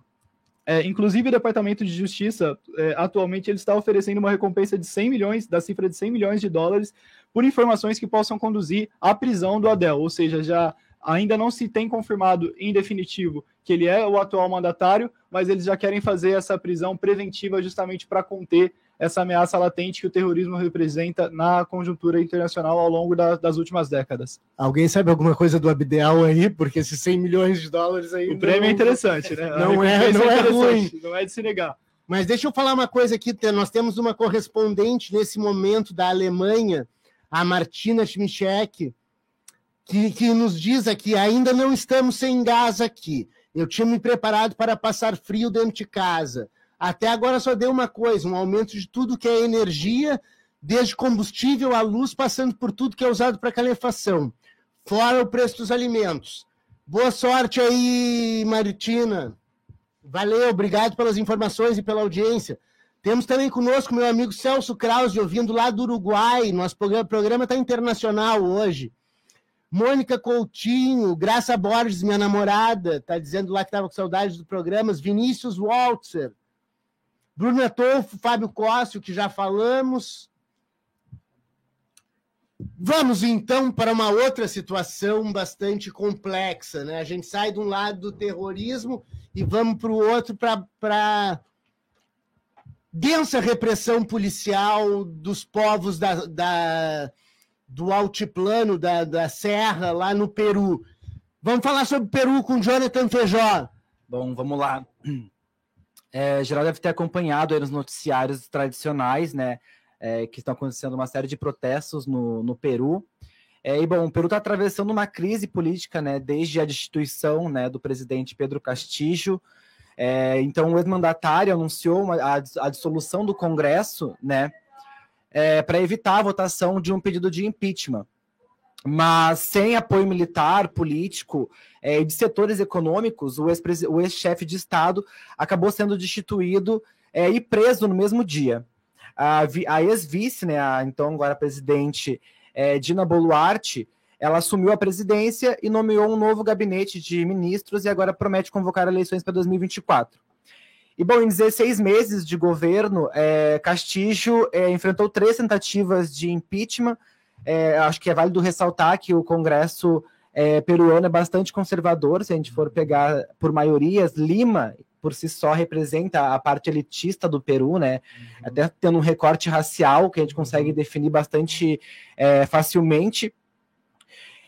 É, inclusive, o Departamento de Justiça, é, atualmente, ele está oferecendo uma recompensa de 100 milhões, da cifra de 100 milhões de dólares, por informações que possam conduzir à prisão do Adel. Ou seja, já ainda não se tem confirmado em definitivo que ele é o atual mandatário, mas eles já querem fazer essa prisão preventiva justamente para conter essa ameaça latente que o terrorismo representa na conjuntura internacional ao longo da, das últimas décadas.
Alguém sabe alguma coisa do Abdel aí? Porque esses 100 milhões de dólares aí.
O prêmio é interessante, né?
Não (laughs) é, não é, é ruim.
Não é de se negar.
Mas deixa eu falar uma coisa aqui. Nós temos uma correspondente nesse momento da Alemanha, a Martina Schmichek, que, que nos diz aqui: ainda não estamos sem gás aqui. Eu tinha me preparado para passar frio dentro de casa. Até agora só deu uma coisa: um aumento de tudo que é energia, desde combustível à luz, passando por tudo que é usado para calefação, fora o preço dos alimentos. Boa sorte aí, Maritina. Valeu, obrigado pelas informações e pela audiência. Temos também conosco meu amigo Celso Krause, ouvindo lá do Uruguai. Nosso programa está internacional hoje. Mônica Coutinho, Graça Borges, minha namorada, está dizendo lá que estava com saudades do programa. Vinícius Waltzer, Bruno Atolfo, Fábio Cóssio, que já falamos. Vamos então para uma outra situação bastante complexa, né? A gente sai de um lado do terrorismo e vamos para o outro para densa repressão policial dos povos da, da do altiplano, da, da serra, lá no Peru. Vamos falar sobre o Peru com Jonathan Feijó.
Bom, vamos lá. É, geral deve ter acompanhado aí nos noticiários tradicionais, né? É, que estão acontecendo uma série de protestos no, no Peru. É, e bom, o Peru está atravessando uma crise política, né? Desde a destituição, né, do presidente Pedro Castillo. É, então, o ex-mandatário anunciou uma, a, a, dissolução do Congresso, né? É, para evitar a votação de um pedido de impeachment mas sem apoio militar, político é, de setores econômicos, o ex-chefe ex de Estado acabou sendo destituído é, e preso no mesmo dia. A, a ex-vice, né, a, então agora presidente é, Dina Boluarte, ela assumiu a presidência e nomeou um novo gabinete de ministros e agora promete convocar eleições para 2024. E, bom, em 16 meses de governo, é, Castillo é, enfrentou três tentativas de impeachment, é, acho que é válido ressaltar que o Congresso é, peruano é bastante conservador, se a gente for pegar por maiorias, Lima por si só representa a parte elitista do Peru, né? Uhum. Até tendo um recorte racial que a gente consegue uhum. definir bastante é, facilmente.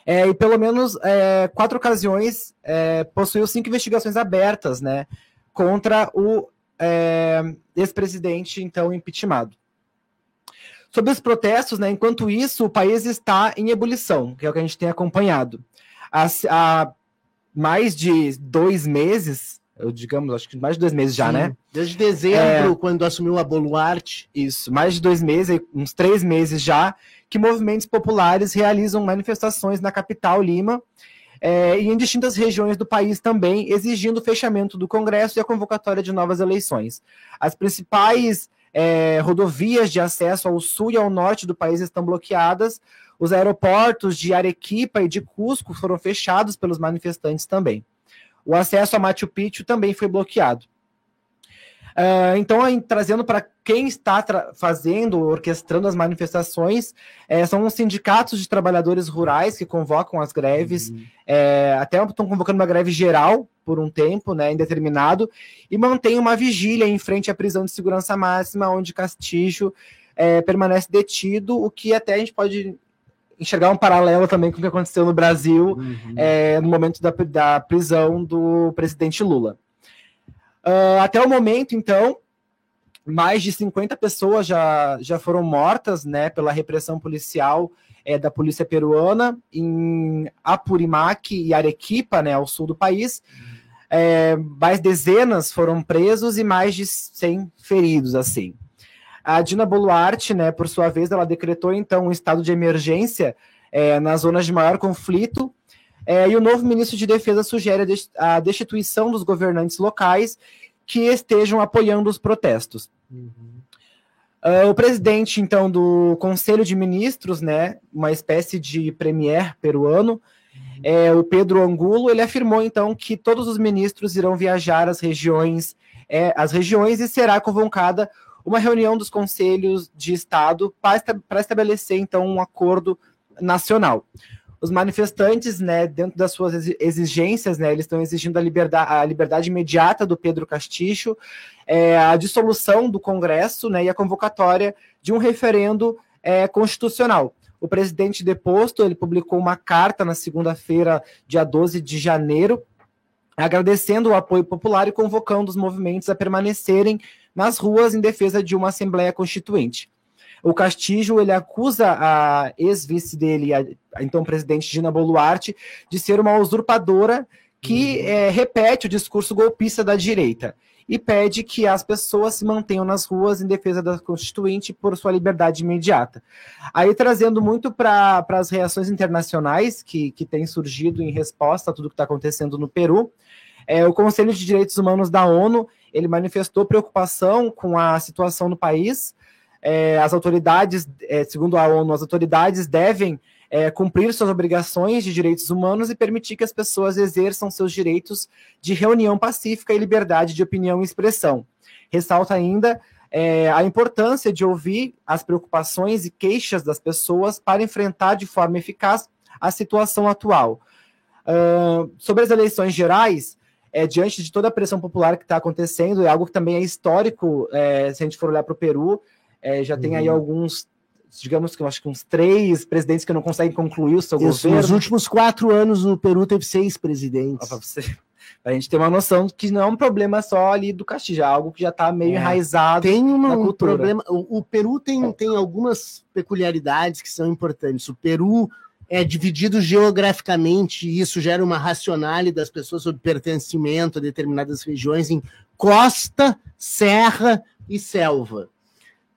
É, e pelo menos é, quatro ocasiões é, possuiu cinco investigações abertas, né? Contra o é, ex-presidente, então, impeachmentado. Sobre os protestos, né, enquanto isso, o país está em ebulição, que é o que a gente tem acompanhado. Há, há mais de dois meses, eu digamos, acho que mais de dois meses já,
Sim,
né?
Desde dezembro, é, quando assumiu a Boluarte.
Isso, mais de dois meses, uns três meses já, que movimentos populares realizam manifestações na capital, Lima, é, e em distintas regiões do país também, exigindo o fechamento do Congresso e a convocatória de novas eleições. As principais é, rodovias de acesso ao sul e ao norte do país estão bloqueadas. Os aeroportos de Arequipa e de Cusco foram fechados pelos manifestantes também. O acesso a Machu Picchu também foi bloqueado. Uh, então, aí, trazendo para quem está fazendo, orquestrando as manifestações, é, são os sindicatos de trabalhadores rurais que convocam as greves, uhum. é, até estão convocando uma greve geral por um tempo, né, indeterminado, e mantém uma vigília em frente à prisão de segurança máxima, onde Castilho é, permanece detido, o que até a gente pode enxergar um paralelo também com o que aconteceu no Brasil
Uhum.
é, no momento da, da prisão do presidente Lula. Ah, até o momento, então, mais de 50 pessoas já, já foram mortas né, pela repressão policial é, da polícia peruana em Apurimac e Arequipa, né, ao sul do país. É, mais dezenas foram presos e mais de 100 feridos, assim. A Dina Boluarte, né, por sua vez, ela decretou então um estado de emergência é, nas zonas de maior conflito. É, e o novo ministro de Defesa sugere a dest- a destituição dos governantes locais que estejam apoiando os protestos. Ah, o presidente, então, do Conselho de Ministros, né, uma espécie de premier peruano, é, o Pedro Angulo, ele afirmou, então, que todos os ministros irão viajar às regiões, é, às regiões e será convocada uma reunião dos conselhos de Estado para esta- para estabelecer, então, um acordo nacional. Os manifestantes, né, dentro das suas exi- exigências, né, eles estão exigindo a liberdade, a liberdade imediata do Pedro Castilho, é, a dissolução do Congresso né, e a convocatória de um referendo é, constitucional. O presidente deposto, ele publicou uma carta na segunda-feira, dia 12 de janeiro, agradecendo o apoio popular e convocando os movimentos a permanecerem nas ruas em defesa de uma Assembleia Constituinte. O Castillo ele acusa a ex-vice dele, a, a então presidente Dina Boluarte, de ser uma usurpadora que eh, repete o discurso golpista da direita e pede que as pessoas se mantenham nas ruas em defesa da Constituinte por sua liberdade imediata. Aí trazendo muito para as reações internacionais que, que têm surgido em resposta a tudo que está acontecendo no Peru, é, o Conselho de Direitos Humanos da ONU ele manifestou preocupação com a situação no país. É, as autoridades, é, segundo a ONU, as autoridades devem é, cumprir suas obrigações de direitos humanos e permitir que as pessoas exerçam seus direitos de reunião pacífica e liberdade de opinião e expressão. Ressalta ainda é, a importância de ouvir as preocupações e queixas das pessoas para enfrentar de forma eficaz a situação atual. Uh, sobre as eleições gerais, é, diante de toda a pressão popular que está acontecendo, é algo que também é histórico, é, se a gente for olhar para o Peru, é, já tem aí alguns, digamos que eu acho que uns três presidentes que não conseguem concluir o seu
Isso,
governo.
nos últimos quatro anos, o Peru teve seis presidentes.
Para você, (laughs) a gente ter uma noção que não é um problema só ali do Castilho, é algo que já está meio
É.
enraizado
Tem uma- um problema. O, o Peru tem, tem algumas peculiaridades que são importantes. O Peru é dividido geograficamente, e isso gera uma racionalidade das pessoas sobre pertencimento a determinadas regiões em costa, serra e selva.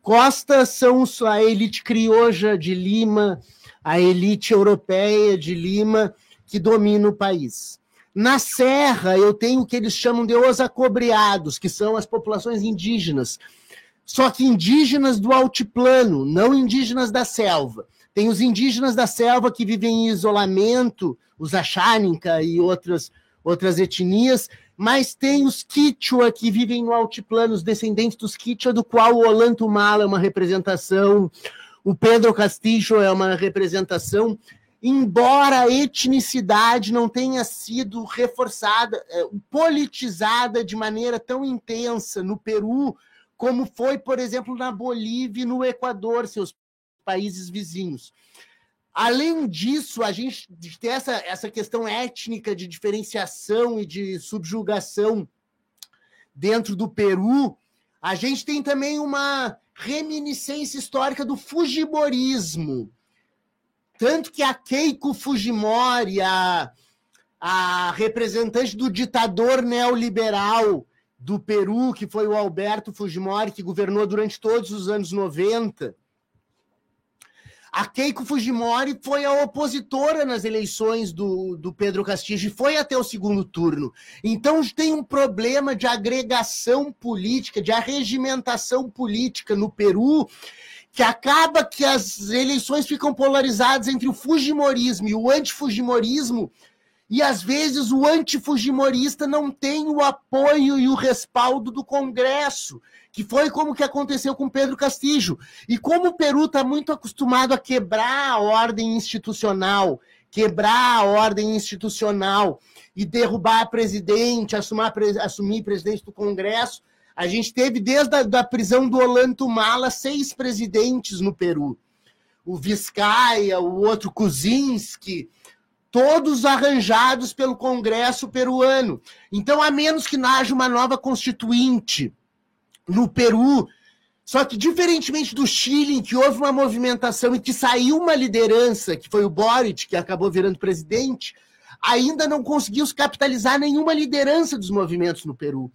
Costa são a elite crioja de Lima, a elite europeia de Lima, que domina o país. Na Serra, eu tenho o que eles chamam de os acobreados, que são as populações indígenas. Só que indígenas do altiplano, não indígenas da selva. Tem os indígenas da selva que vivem em isolamento, os Achaninka e outras, outras etnias, mas tem os Quichua que vivem no altiplano, os descendentes dos Quichua, do qual o Olanto Mala é uma representação, o Pedro Castillo é uma representação, embora a etnicidade não tenha sido reforçada, é, politizada de maneira tão intensa no Peru, como foi, por exemplo, na Bolívia e no Equador, seus países vizinhos. Além disso, a gente tem essa, essa questão étnica de diferenciação e de subjugação dentro do Peru. A gente tem também uma reminiscência histórica do fujimorismo. Tanto que a Keiko Fujimori, a, a representante do ditador neoliberal do Peru, que foi o Alberto Fujimori, que governou durante todos os anos 90, a Keiko Fujimori foi a opositora nas eleições do, do Pedro Castillo e foi até o segundo turno. Então tem um problema de agregação política, de arregimentação política no Peru, que acaba que as eleições ficam polarizadas entre o fujimorismo e o antifujimorismo, e às vezes o antifujimorista não tem o apoio e o respaldo do Congresso, que foi como que aconteceu com Pedro Castillo. E como o Peru está muito acostumado a quebrar a ordem institucional, quebrar a ordem institucional e derrubar presidente, assumir, assumir presidente do Congresso, a gente teve desde a da prisão do Olanto Mala seis presidentes no Peru. o Vizcaia, o outro Kuczynski, todos arranjados pelo Congresso peruano. Então, a menos que haja uma nova constituinte no Peru, só que, diferentemente do Chile, em que houve uma movimentação e que saiu uma liderança, que foi o Boric, que acabou virando presidente, ainda não conseguiu capitalizar nenhuma liderança dos movimentos no Peru.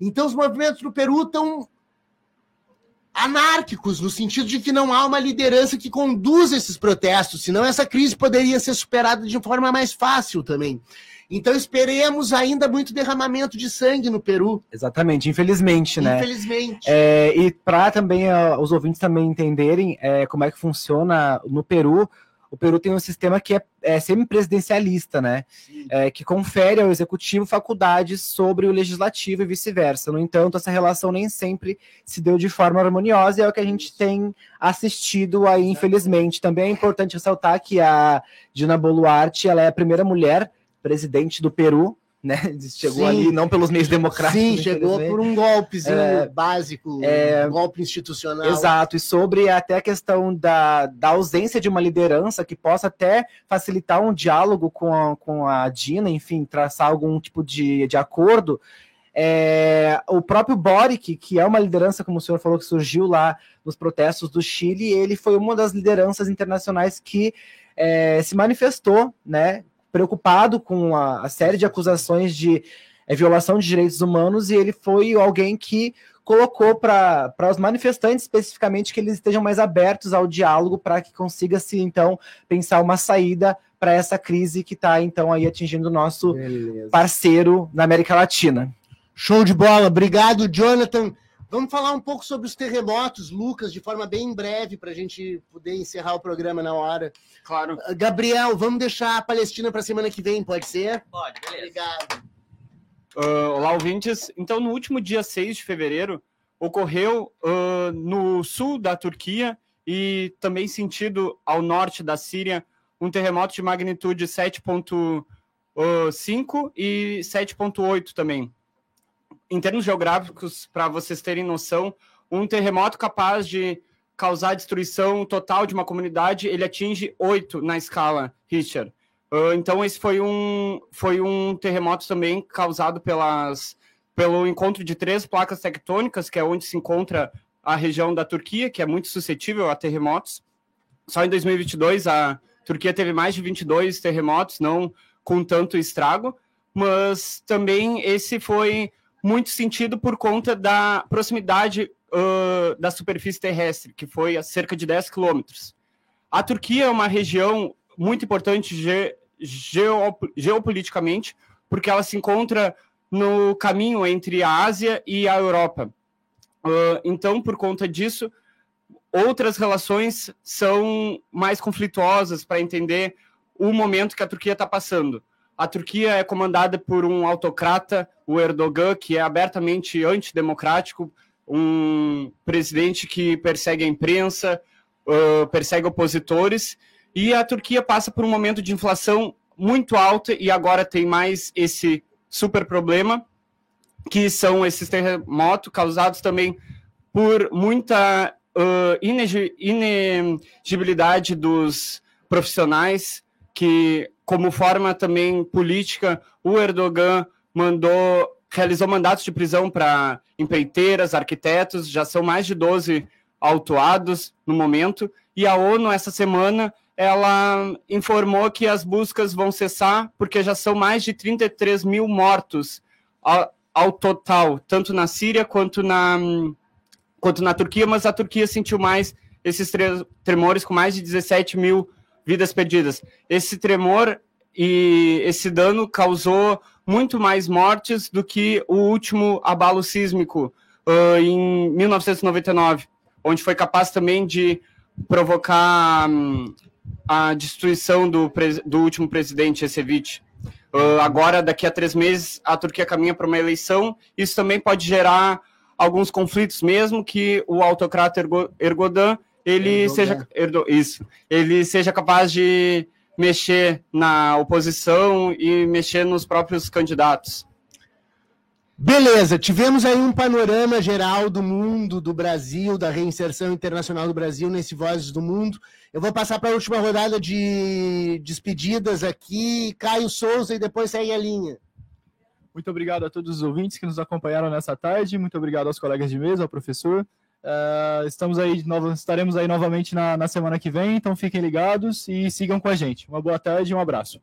Então, os movimentos no Peru estão anárquicos, no sentido de que não há uma liderança que conduza esses protestos, senão essa crise poderia ser superada de forma mais fácil também. Então esperemos ainda muito derramamento de sangue no Peru.
Exatamente, infelizmente, né?
Infelizmente.
É, e para também uh, os ouvintes também entenderem é, como é que funciona no Peru, o Peru tem um sistema que é, é semipresidencialista, né? É, que confere ao executivo faculdades sobre o legislativo e vice-versa. No entanto, essa relação nem sempre se deu de forma harmoniosa e é o que a gente tem assistido aí, infelizmente. Também é importante ressaltar que a Dina Boluarte ela é a primeira mulher presidente do Peru, né? (laughs) Chegou
Sim.
ali não pelos meios democráticos.
Sim, chegou
infelizmente.
por um golpezinho
É,
básico,
é,
um golpe institucional.
Exato, e sobre até a questão da, da ausência de uma liderança que possa até facilitar um diálogo com a, com a Dina, enfim, traçar algum tipo de, de acordo. É, o próprio Boric, que é uma liderança, como o senhor falou, que surgiu lá nos protestos do Chile, ele foi uma das lideranças internacionais que é, se manifestou, né, preocupado com a, a série de acusações de é, violação de direitos humanos, e ele foi alguém que colocou para os manifestantes especificamente que eles estejam mais abertos ao diálogo para que consiga-se então pensar uma saída para essa crise que está então aí atingindo o nosso parceiro na América Latina.
Show de bola, obrigado, Jonathan. Vamos falar um pouco sobre os terremotos, Lucas, de forma bem breve, para a gente poder encerrar o programa na hora.
Claro.
Ah, Gabriel, vamos deixar a Palestina para a semana que vem, pode ser?
Pode, beleza.
Obrigado.
Ah, olá, ouvintes. Então, no último dia 6 de fevereiro, ocorreu ah, no sul da Turquia e também sentido ao norte da Síria um terremoto de magnitude 7.5 e 7.8 também. Em termos geográficos, para vocês terem noção, um terremoto capaz de causar destruição total de uma comunidade, ele atinge 8 na escala Richter. Uh, então, esse foi um, foi um terremoto também causado pelas, pelo encontro de três placas tectônicas, que é onde se encontra a região da Turquia, que é muito suscetível a terremotos. Só em 2022, a Turquia teve mais de 22 terremotos, não com tanto estrago, mas também esse foi muito sentido por conta da proximidade uh, da superfície terrestre, que foi a cerca de 10 quilômetros. A Turquia é uma região muito importante ge geo geopoliticamente, porque ela se encontra no caminho entre a Ásia e a Europa. Uh, então, por conta disso, outras relações são mais conflituosas para entender o momento que a Turquia está passando. A Turquia é comandada por um autocrata, o Erdogan, que é abertamente antidemocrático, um presidente que persegue a imprensa, uh, persegue opositores, e a Turquia passa por um momento de inflação muito alta e agora tem mais esse super problema, que são esses terremotos causados também por muita uh, inegi- inegibilidade dos profissionais, que, como forma também política, o Erdogan mandou, realizou mandatos de prisão para empreiteiras, arquitetos, já são mais de 12 autuados no momento, e a ONU, essa semana, ela informou que as buscas vão cessar, porque já são mais de 33 mil mortos ao, ao total, tanto na Síria quanto na, quanto na Turquia, mas a Turquia sentiu mais esses tre- tremores, com mais de 17 mil vidas perdidas. Esse tremor e esse dano causou muito mais mortes do que o último abalo sísmico ah, em 1999, onde foi capaz também de provocar hum, a destruição do, do último presidente, Ecevich. Ah, agora, daqui a três meses, a Turquia caminha para uma eleição. Isso também pode gerar alguns conflitos, mesmo que o autocrata Ergo- Erdogan ele
Erdogan.
seja Erdo- isso, ele seja capaz de mexer na oposição e mexer nos próprios candidatos.
Beleza, tivemos aí um panorama geral do mundo, do Brasil, da reinserção internacional do Brasil nesse Vozes do Mundo. Eu vou passar para a última rodada de despedidas aqui. Caio Souza e depois segue a linha.
Muito obrigado a todos os ouvintes que nos acompanharam nessa tarde. Muito obrigado aos colegas de mesa, ao professor. Uh, estamos aí, novo, estaremos aí novamente na, na semana que vem, então fiquem ligados e sigam com a gente. Uma boa tarde e um abraço.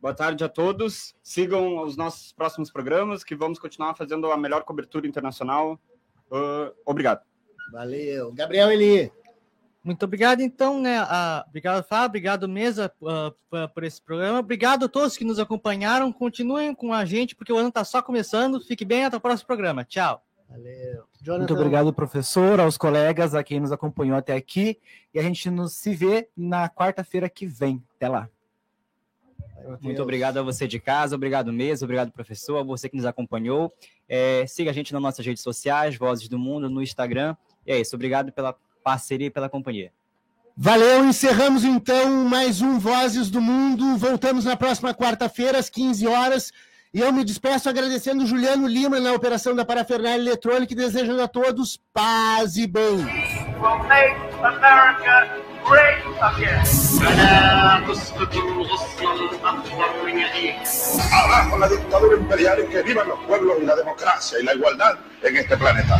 Boa tarde a todos. Sigam os nossos próximos programas, que vamos continuar fazendo a melhor cobertura internacional. Uh, obrigado.
Valeu. Gabriel Eli.
Muito obrigado, então, né? Uh, obrigado, Fábio. Obrigado, Mesa, uh, por esse programa. Obrigado a todos que nos acompanharam. Continuem com a gente, porque o ano está só começando. Fique bem, até o próximo programa. Tchau.
Valeu.
Jonathan. Muito obrigado, professor, aos colegas, a quem nos acompanhou até aqui. E a gente nos se vê na quarta-feira que vem. Até lá.
Muito obrigado a você de casa, obrigado mesmo, obrigado professor, a você que nos acompanhou. É, siga a gente nas nossas redes sociais, Vozes do Mundo, no Instagram. E é isso, obrigado pela parceria e pela companhia.
Valeu, encerramos então mais um Vozes do Mundo. Voltamos na próxima quarta-feira, às 15 horas. E eu me despeço agradecendo Juliano Lima na operação da parafernália eletrônica e desejando a todos paz e bem.
Imperial que pueblos democracia este planeta.